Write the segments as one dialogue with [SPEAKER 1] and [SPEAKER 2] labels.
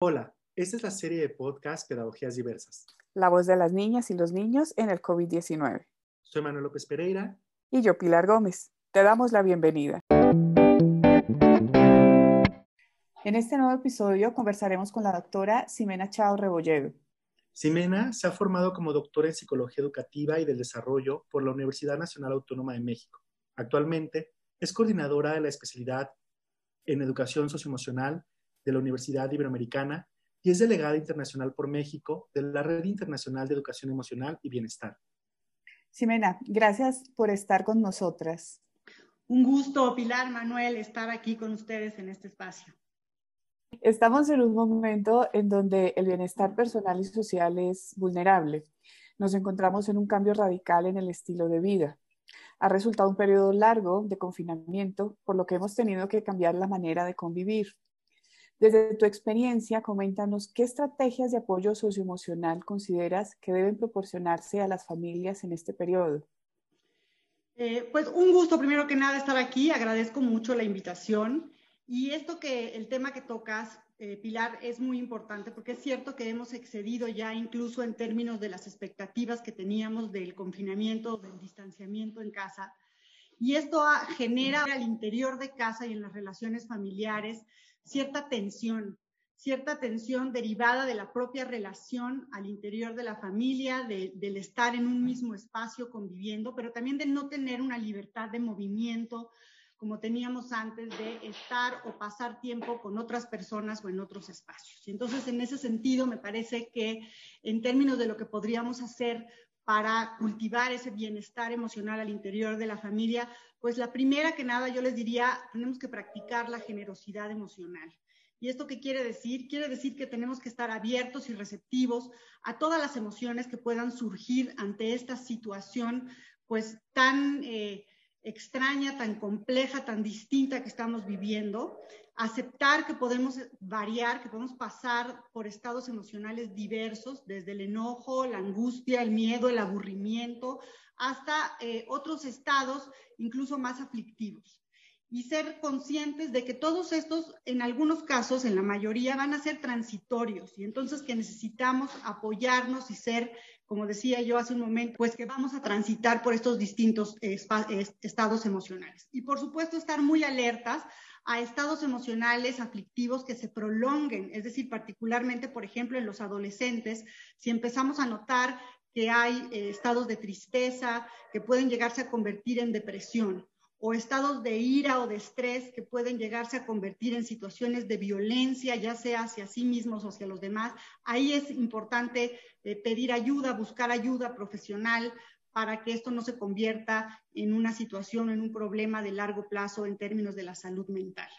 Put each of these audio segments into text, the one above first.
[SPEAKER 1] Hola, esta es la serie de podcast Pedagogías Diversas.
[SPEAKER 2] La voz de las niñas y los niños en el COVID-19.
[SPEAKER 1] Soy Manuel López Pereira.
[SPEAKER 2] Y yo, Pilar Gómez. Te damos la bienvenida. En este nuevo episodio conversaremos con la doctora Ximena Chao Rebolledo.
[SPEAKER 1] Ximena se ha formado como doctora en Psicología Educativa y del Desarrollo por la Universidad Nacional Autónoma de México. Actualmente es coordinadora de la especialidad en Educación Socioemocional de la Universidad Iberoamericana y es delegada internacional por México de la Red Internacional de Educación Emocional y Bienestar.
[SPEAKER 2] Ximena, gracias por estar con nosotras.
[SPEAKER 3] Un gusto, Pilar, Manuel, estar aquí con ustedes en este espacio.
[SPEAKER 2] Estamos en un momento en donde el bienestar personal y social es vulnerable. Nos encontramos en un cambio radical en el estilo de vida. Ha resultado un periodo largo de confinamiento, por lo que hemos tenido que cambiar la manera de convivir. Desde tu experiencia, coméntanos qué estrategias de apoyo socioemocional consideras que deben proporcionarse a las familias en este periodo.
[SPEAKER 3] Eh, pues un gusto primero que nada estar aquí, agradezco mucho la invitación y esto que el tema que tocas, eh, Pilar, es muy importante porque es cierto que hemos excedido ya incluso en términos de las expectativas que teníamos del confinamiento, del distanciamiento en casa. Y esto genera al interior de casa y en las relaciones familiares cierta tensión, cierta tensión derivada de la propia relación al interior de la familia, del estar en un mismo espacio conviviendo, pero también de no tener una libertad de movimiento como teníamos antes de estar o pasar tiempo con otras personas o en otros espacios. Y entonces, en ese sentido, me parece que en términos de lo que podríamos hacer para cultivar ese bienestar emocional al interior de la familia, pues la primera que nada yo les diría, tenemos que practicar la generosidad emocional. ¿Y esto qué quiere decir? Quiere decir que tenemos que estar abiertos y receptivos a todas las emociones que puedan surgir ante esta situación, pues tan eh, extraña, tan compleja, tan distinta que estamos viviendo, aceptar que podemos variar, que podemos pasar por estados emocionales diversos, desde el enojo, la angustia, el miedo, el aburrimiento, hasta eh, otros estados incluso más aflictivos. Y ser conscientes de que todos estos, en algunos casos, en la mayoría, van a ser transitorios y entonces que necesitamos apoyarnos y ser como decía yo hace un momento, pues que vamos a transitar por estos distintos estados emocionales. Y por supuesto estar muy alertas a estados emocionales aflictivos que se prolonguen, es decir, particularmente, por ejemplo, en los adolescentes, si empezamos a notar que hay eh, estados de tristeza que pueden llegarse a convertir en depresión o estados de ira o de estrés que pueden llegarse a convertir en situaciones de violencia, ya sea hacia sí mismos o hacia los demás. Ahí es importante eh, pedir ayuda, buscar ayuda profesional para que esto no se convierta en una situación, en un problema de largo plazo en términos de la salud mental.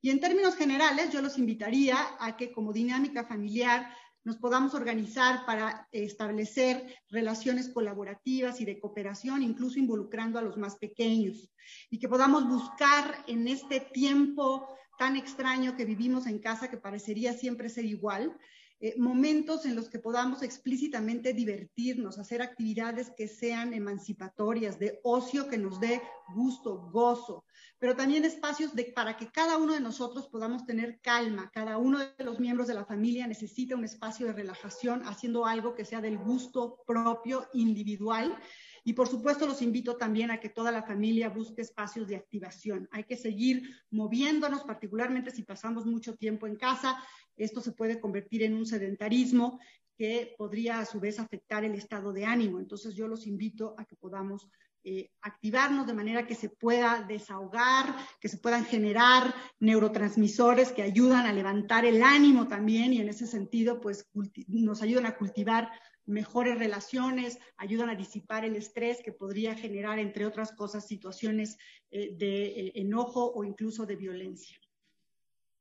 [SPEAKER 3] Y en términos generales, yo los invitaría a que como dinámica familiar nos podamos organizar para establecer relaciones colaborativas y de cooperación, incluso involucrando a los más pequeños, y que podamos buscar en este tiempo tan extraño que vivimos en casa, que parecería siempre ser igual, eh, momentos en los que podamos explícitamente divertirnos, hacer actividades que sean emancipatorias, de ocio que nos dé gusto, gozo, pero también espacios para que cada uno de nosotros podamos tener calma. Cada uno de los miembros de la familia necesita un espacio de relajación haciendo algo que sea del gusto propio, individual y por supuesto los invito también a que toda la familia busque espacios de activación. Hay que seguir moviéndonos, particularmente si pasamos mucho tiempo en casa. Esto se puede convertir en un sedentarismo que podría a su vez afectar el estado de ánimo. Entonces yo los invito a que podamos eh, activarnos de manera que se pueda desahogar, que se puedan generar neurotransmisores que ayudan a levantar el ánimo también y en ese sentido pues nos ayudan a cultivar mejores relaciones, ayudan a disipar el estrés que podría generar, entre otras cosas, situaciones eh, de eh, enojo o incluso de violencia.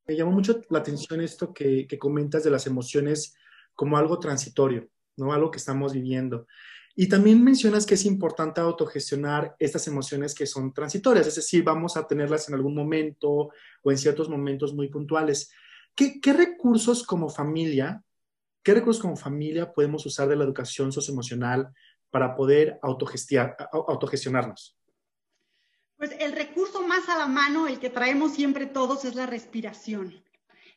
[SPEAKER 1] Me llamó mucho la atención esto que, que, comentas de las emociones como algo transitorio, ¿no? Algo que estamos viviendo. Y también mencionas que es importante autogestionar estas emociones que son transitorias, es decir, vamos a tenerlas en algún momento o en ciertos momentos muy puntuales. ¿Qué, qué recursos como familia ¿Qué recursos como familia podemos usar de la educación socioemocional para poder autogestionarnos?
[SPEAKER 3] Pues el recurso más a la mano, el que traemos siempre todos, es la respiración.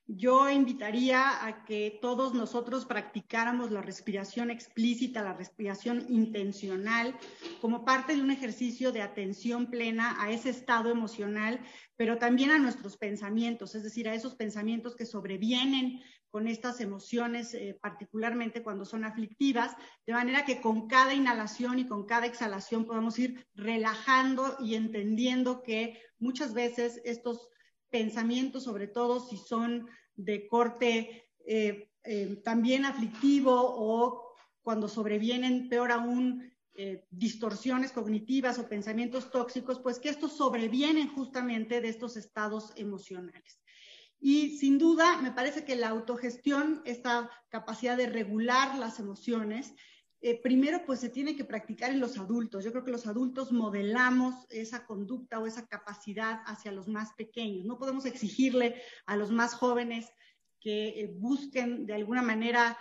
[SPEAKER 3] Yo invitaría a que todos nosotros practicáramos la respiración explícita, la respiración intencional, como parte de un ejercicio de atención plena a ese estado emocional, pero también a nuestros pensamientos, es decir, a esos pensamientos que sobrevienen con estas emociones, eh, particularmente cuando son aflictivas, de manera que con cada inhalación y con cada exhalación podamos ir relajando y entendiendo que muchas veces estos pensamientos, sobre todo si son de corte eh, eh, también aflictivo o cuando sobrevienen, peor aún, eh, distorsiones cognitivas o pensamientos tóxicos, pues que estos sobrevienen justamente de estos estados emocionales. Y sin duda, me parece que la autogestión, esta capacidad de regular las emociones, primero pues se tiene que practicar en los adultos. Yo creo que los adultos modelamos esa conducta o esa capacidad hacia los más pequeños. No podemos exigirle a los más jóvenes que eh, busquen de alguna manera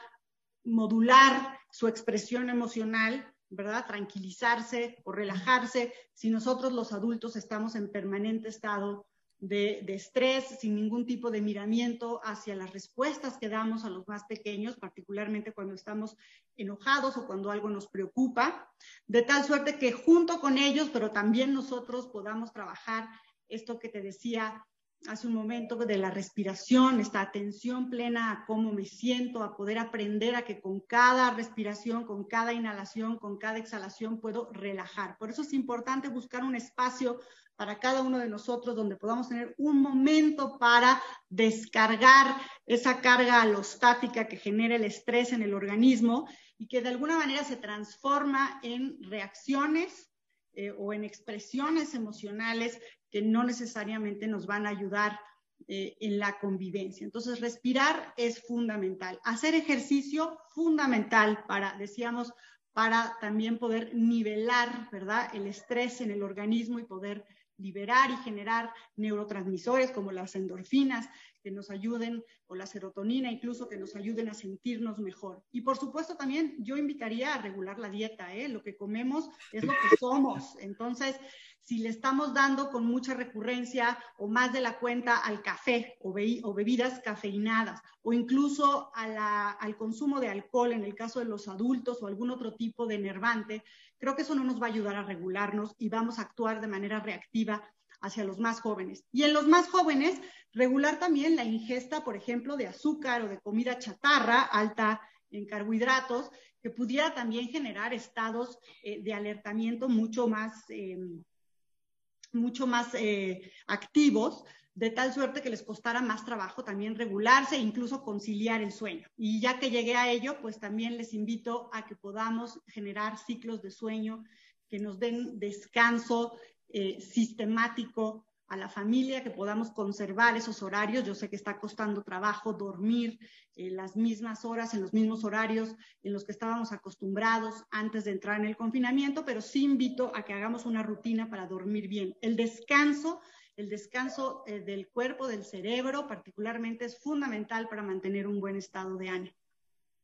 [SPEAKER 3] modular su expresión emocional, ¿verdad? Tranquilizarse o relajarse si nosotros los adultos estamos en permanente estado de, estrés, sin ningún tipo de miramiento hacia las respuestas que damos a los más pequeños, particularmente cuando estamos enojados o cuando algo nos preocupa, de tal suerte que junto con ellos, pero también nosotros podamos trabajar esto que te decía hace un momento de la respiración, esta atención plena a cómo me siento, a poder aprender a que con cada respiración, con cada inhalación, con cada exhalación puedo relajar. Por eso es importante buscar un espacio para cada uno de nosotros donde podamos tener un momento para descargar esa carga alostática que genera el estrés en el organismo y que de alguna manera se transforma en reacciones eh, o en expresiones emocionales que no necesariamente nos van a ayudar eh, en la convivencia. Entonces, respirar es fundamental. Hacer ejercicio, fundamental para, decíamos, para también poder nivelar, ¿verdad?, el estrés en el organismo y poder liberar y generar neurotransmisores como las endorfinas que nos ayuden, o la serotonina incluso, que nos ayuden a sentirnos mejor. Y por supuesto también yo invitaría a regular la dieta, ¿eh? Lo que comemos es lo que somos. Entonces, si le estamos dando con mucha recurrencia o más de la cuenta al café o, bebidas cafeinadas o incluso al consumo de alcohol en el caso de los adultos o algún otro tipo de enervante, creo que eso no nos va a ayudar a regularnos y vamos a actuar de manera reactiva hacia los más jóvenes. Y en los más jóvenes, regular también la ingesta, por ejemplo, de azúcar o de comida chatarra alta en carbohidratos, que pudiera también generar estados eh, de alertamiento mucho más em, mucho más eh, activos, de tal suerte que les costara más trabajo también regularse e incluso conciliar el sueño. Y ya que llegué a ello, pues también les invito a que podamos generar ciclos de sueño que nos den descanso eh, sistemático a la familia, que podamos conservar esos horarios. Yo sé que está costando trabajo dormir eh, las mismas horas, en los mismos horarios en los que estábamos acostumbrados antes de entrar en el confinamiento, pero sí invito a que hagamos una rutina para dormir bien. El descanso, el descanso eh, del cuerpo, del cerebro particularmente, es fundamental para mantener un buen estado de ánimo.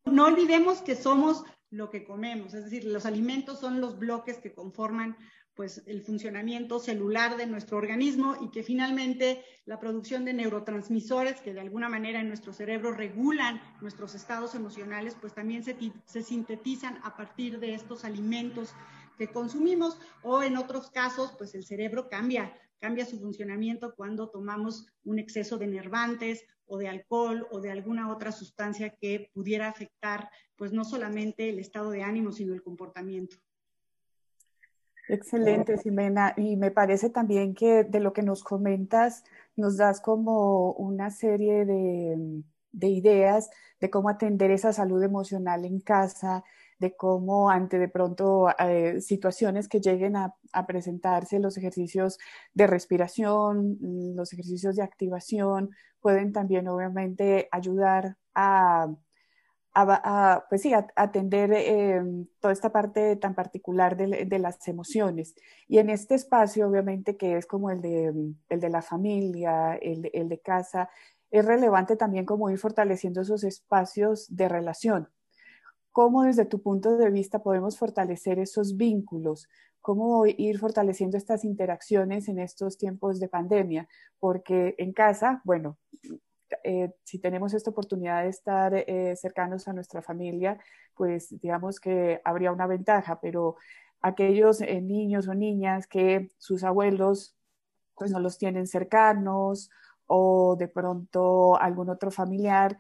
[SPEAKER 3] No olvidemos que somos lo que comemos, es decir, los alimentos son los bloques que conforman pues el funcionamiento celular de nuestro organismo y que finalmente la producción de neurotransmisores que de alguna manera en nuestro cerebro regulan nuestros estados emocionales, pues también se, sintetizan a partir de estos alimentos que consumimos o en otros casos, pues el cerebro cambia, cambia su funcionamiento cuando tomamos un exceso de nervantes o de alcohol o de alguna otra sustancia que pudiera afectar pues no solamente el estado de ánimo, sino el comportamiento.
[SPEAKER 2] Excelente, Ximena. Y me parece también que de lo que nos comentas, nos das como una serie de, ideas de cómo atender esa salud emocional en casa, de cómo ante de pronto eh, situaciones que lleguen a, presentarse, los ejercicios de respiración, los ejercicios de activación, pueden también obviamente ayudar a a, pues sí, atender eh, toda esta parte tan particular de, las emociones. Y en este espacio, obviamente, que es como el de, el de la familia, el, el de casa, es relevante también como ir fortaleciendo esos espacios de relación. ¿Cómo desde tu punto de vista podemos fortalecer esos vínculos? ¿Cómo ir fortaleciendo estas interacciones en estos tiempos de pandemia? Porque en casa, bueno, eh, si tenemos esta oportunidad de estar eh, cercanos a nuestra familia, pues digamos que habría una ventaja, pero aquellos niños o niñas que sus abuelos pues no los tienen cercanos o de pronto algún otro familiar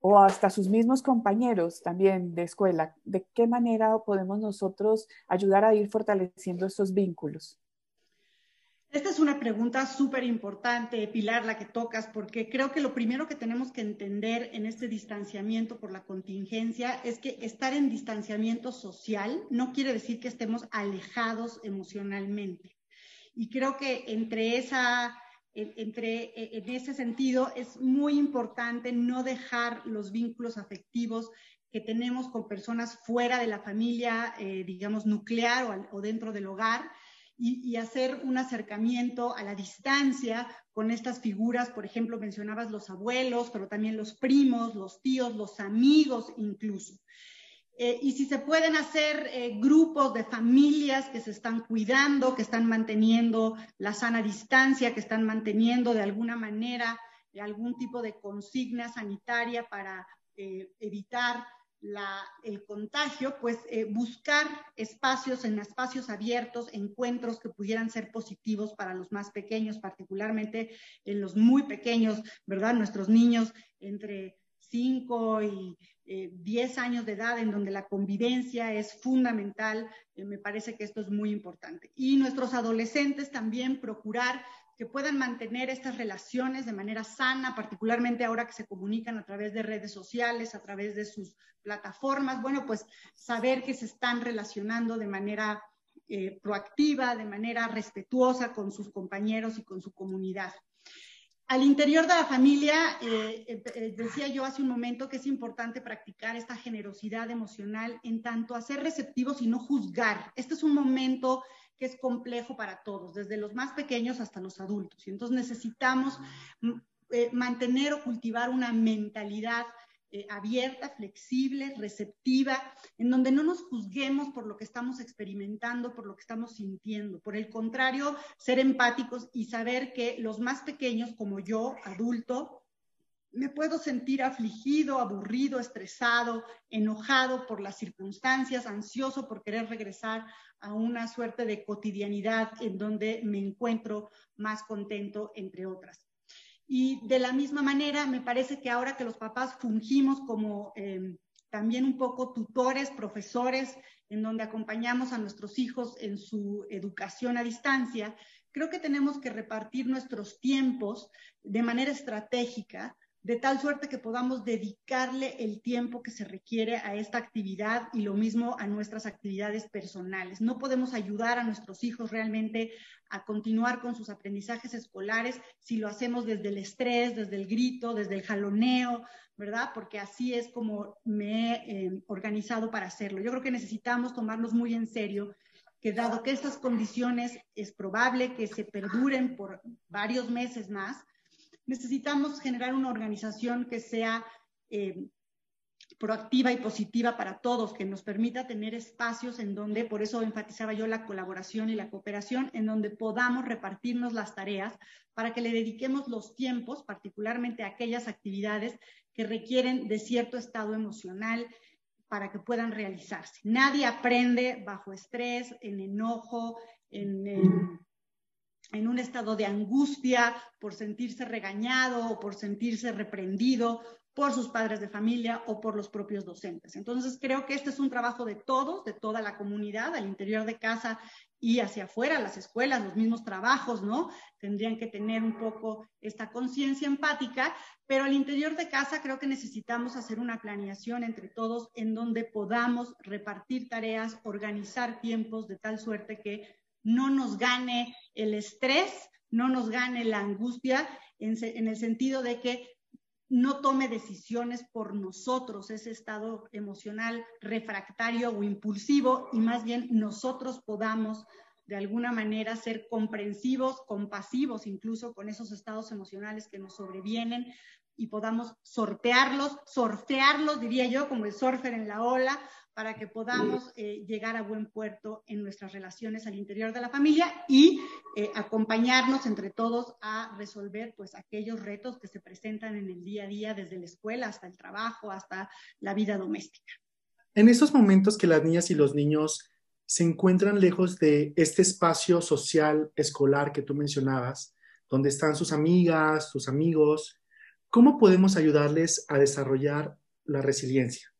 [SPEAKER 2] o hasta sus mismos compañeros también de escuela, ¿de qué manera podemos nosotros ayudar a ir fortaleciendo estos vínculos?
[SPEAKER 3] Esta es una pregunta súper importante, Pilar, la que tocas, porque creo que lo primero que tenemos que entender en este distanciamiento por la contingencia es que estar en distanciamiento social no quiere decir que estemos alejados emocionalmente. Y creo que entre esa entre, e, en ese sentido, es muy importante no dejar los vínculos afectivos que tenemos con personas fuera de la familia, eh, digamos, nuclear o, dentro del hogar, y, hacer un acercamiento a la distancia con estas figuras, por ejemplo, mencionabas los abuelos, pero también los primos, los tíos, los amigos incluso. Eh, y si se pueden hacer eh, grupos de familias que se están cuidando, que están manteniendo la sana distancia, que están manteniendo de alguna manera algún tipo de consigna sanitaria para eh, evitar el contagio, pues buscar espacios en espacios abiertos, encuentros que pudieran ser positivos para los más pequeños, particularmente en los muy pequeños, ¿verdad? Nuestros niños entre 5 y 10 eh, años de edad en donde la convivencia es fundamental, eh, me parece que esto es muy importante. Y nuestros adolescentes también procurar que puedan mantener estas relaciones de manera sana, particularmente ahora que se comunican a través de redes sociales, a través de sus plataformas, bueno, pues saber que se están relacionando de manera eh, proactiva, de manera respetuosa con sus compañeros y con su comunidad. Al interior de la familia, eh, eh, decía yo hace un momento que es importante practicar esta generosidad emocional en tanto a ser receptivos y no juzgar. Este es un momento que es complejo para todos, desde los más pequeños hasta los adultos. Y entonces necesitamos mm, mantener o cultivar una mentalidad eh, abierta, flexible, receptiva, en donde no nos juzguemos por lo que estamos experimentando, por lo que estamos sintiendo. Por el contrario, ser empáticos y saber que los más pequeños, como yo, adulto, me puedo sentir afligido, aburrido, estresado, enojado por las circunstancias, ansioso por querer regresar a una suerte de cotidianidad en donde me encuentro más contento, entre otras. Y de la misma manera, me parece que ahora que los papás fungimos como em, también un poco tutores, profesores, en donde acompañamos a nuestros hijos en su educación a distancia, creo que tenemos que repartir nuestros tiempos de manera estratégica de tal suerte que podamos dedicarle el tiempo que se requiere a esta actividad y lo mismo a nuestras actividades personales. No podemos ayudar a nuestros hijos realmente a continuar con sus aprendizajes escolares si lo hacemos desde el estrés, desde el grito, desde el jaloneo, ¿verdad? Porque así es como me he eh, organizado para hacerlo. Yo creo que necesitamos tomarnos muy en serio que dado que estas condiciones es probable que se perduren por varios meses más, necesitamos generar una organización que sea eh, proactiva y positiva para todos, que nos permita tener espacios en donde, por eso enfatizaba yo la colaboración y la cooperación, en donde podamos repartirnos las tareas para que le dediquemos los tiempos, particularmente a aquellas actividades que requieren de cierto estado emocional para que puedan realizarse. Nadie aprende bajo estrés, en enojo, en en un estado de angustia por sentirse regañado o por sentirse reprendido por sus padres de familia o por los propios docentes. Entonces, creo que este es un trabajo de todos, de toda la comunidad, al interior de casa y hacia afuera, las escuelas, los mismos trabajos, ¿no? Tendrían que tener un poco esta conciencia empática, pero al interior de casa creo que necesitamos hacer una planeación entre todos en donde podamos repartir tareas, organizar tiempos de tal suerte que no nos gane el estrés, no nos gane la angustia, en, el sentido de que no tome decisiones por nosotros, ese estado emocional refractario o impulsivo, y más bien nosotros podamos de alguna manera ser comprensivos, compasivos incluso con esos estados emocionales que nos sobrevienen y podamos sortearlos, sortearlos, diría yo, como el surfer en la ola, para que podamos eh, llegar a buen puerto en nuestras relaciones al interior de la familia y eh, acompañarnos entre todos a resolver pues aquellos retos que se presentan en el día a día, desde la escuela hasta el trabajo, hasta la vida doméstica.
[SPEAKER 1] En esos momentos que las niñas y los niños se encuentran lejos de este espacio social escolar que tú mencionabas, donde están sus amigas, sus amigos, ¿cómo podemos ayudarles a desarrollar la resiliencia?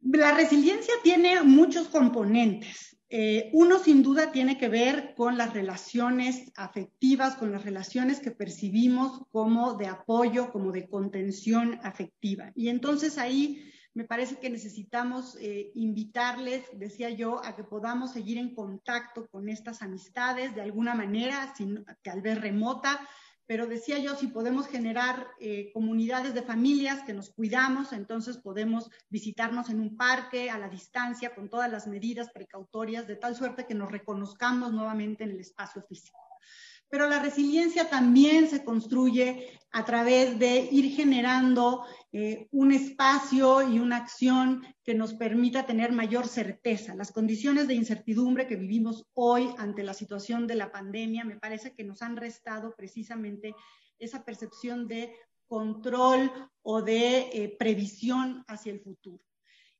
[SPEAKER 3] La resiliencia tiene muchos componentes. Eh, uno sin duda tiene que ver con las relaciones afectivas, con las relaciones que percibimos como de apoyo, como de contención afectiva. Y entonces ahí me parece que necesitamos eh, invitarles, decía yo, a que podamos seguir en contacto con estas amistades de alguna manera, sin, tal vez remota, pero decía yo, si podemos generar eh, comunidades de familias que nos cuidamos, entonces podemos visitarnos en un parque a la distancia con todas las medidas precautorias, de tal suerte que nos reconozcamos nuevamente en el espacio físico. Pero la resiliencia también se construye a través de ir generando eh, un espacio y una acción que nos permita tener mayor certeza. Las condiciones de incertidumbre que vivimos hoy ante la situación de la pandemia me parece que nos han restado precisamente esa percepción de control o de eh, previsión hacia el futuro.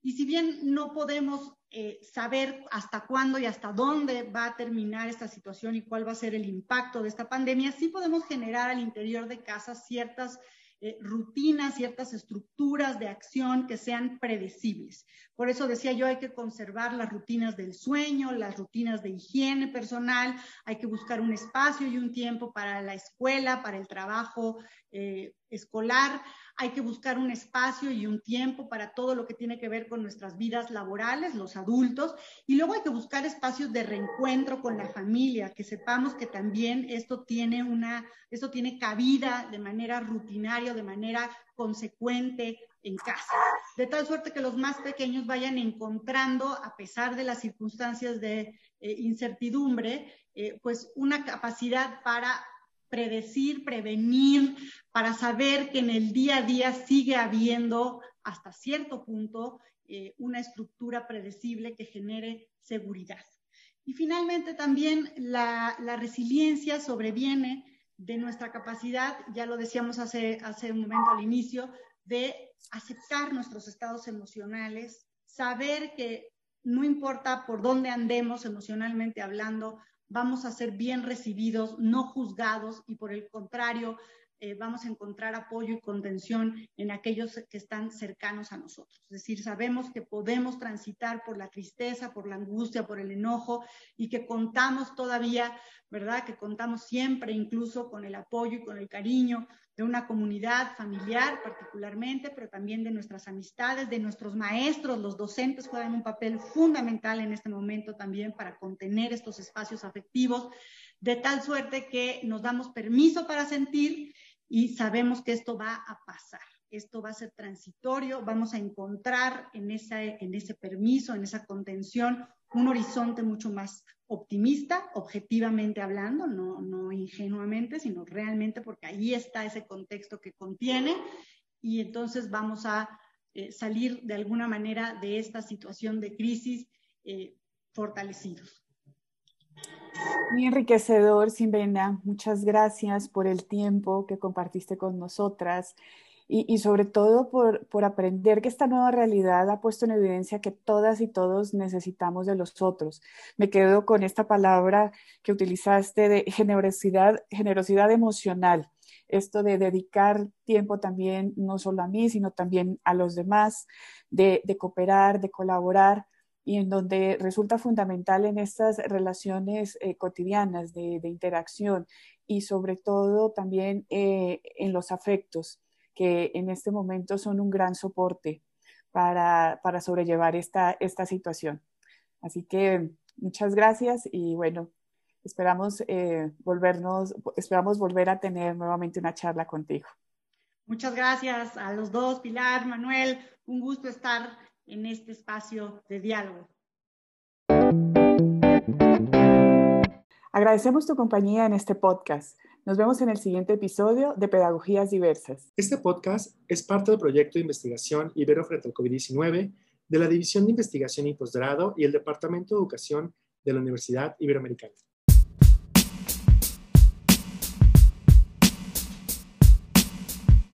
[SPEAKER 3] Y si bien no podemos eh, saber hasta cuándo y hasta dónde va a terminar esta situación y cuál va a ser el impacto de esta pandemia, sí podemos generar al interior de casa ciertas eh, rutinas, ciertas estructuras de acción que sean predecibles. Por eso decía yo, hay que conservar las rutinas del sueño, las rutinas de higiene personal, hay que buscar un espacio y un tiempo para la escuela, para el trabajo eh, escolar, hay que buscar un espacio y un tiempo para todo lo que tiene que ver con nuestras vidas laborales, los adultos, y luego hay que buscar espacios de reencuentro con la familia, que sepamos que también esto tiene una, esto tiene cabida de manera rutinaria, de manera consecuente en casa, de tal suerte que los más pequeños vayan encontrando, a pesar de las circunstancias de eh, incertidumbre, eh, pues una capacidad para predecir, prevenir, para saber que en el día a día sigue habiendo hasta cierto punto eh, una estructura predecible que genere seguridad. Y finalmente también la, resiliencia sobreviene de nuestra capacidad, ya lo decíamos hace, hace un momento al inicio, de aceptar nuestros estados emocionales, saber que no importa por dónde andemos emocionalmente hablando, vamos a ser bien recibidos, no juzgados y por el contrario, eh, vamos a encontrar apoyo y contención en aquellos que están cercanos a nosotros. Es decir, sabemos que podemos transitar por la tristeza, por la angustia, por el enojo y que contamos todavía, ¿verdad? Que contamos siempre incluso con el apoyo y con el cariño de una comunidad familiar particularmente, pero también de nuestras amistades, de nuestros maestros, los docentes juegan un papel fundamental en este momento también para contener estos espacios afectivos, de tal suerte que nos damos permiso para sentir y sabemos que esto va a pasar. Esto va a ser transitorio, vamos a encontrar en, esa, en ese permiso, en esa contención, un horizonte mucho más optimista, objetivamente hablando, no, no ingenuamente, sino realmente porque ahí está ese contexto que contiene y entonces vamos a eh, salir de alguna manera de esta situación de crisis eh, fortalecidos.
[SPEAKER 2] Muy enriquecedor, Simbena. Muchas gracias por el tiempo que compartiste con nosotras y, sobre todo por, por, aprender que esta nueva realidad ha puesto en evidencia que todas y todos necesitamos de los otros. Me quedo con esta palabra que utilizaste de generosidad, generosidad emocional. Esto de dedicar tiempo también no solo a mí, sino también a los demás, de, cooperar, de colaborar y en donde resulta fundamental en estas relaciones eh, cotidianas de, de, interacción y sobre todo también eh, en los afectos que en este momento son un gran soporte para, para sobrellevar esta, esta situación. Así que muchas gracias y bueno, esperamos eh, volvernos, esperamos volver a tener nuevamente una charla contigo.
[SPEAKER 3] Muchas gracias a los dos, Pilar, Manuel, un gusto estar en este espacio de diálogo.
[SPEAKER 2] Agradecemos tu compañía en este podcast. Nos vemos en el siguiente episodio de Pedagogías Diversas.
[SPEAKER 1] Este podcast es parte del proyecto de investigación Ibero frente al COVID-19 de la División de Investigación y Posgrado y el Departamento de Educación de la Universidad Iberoamericana.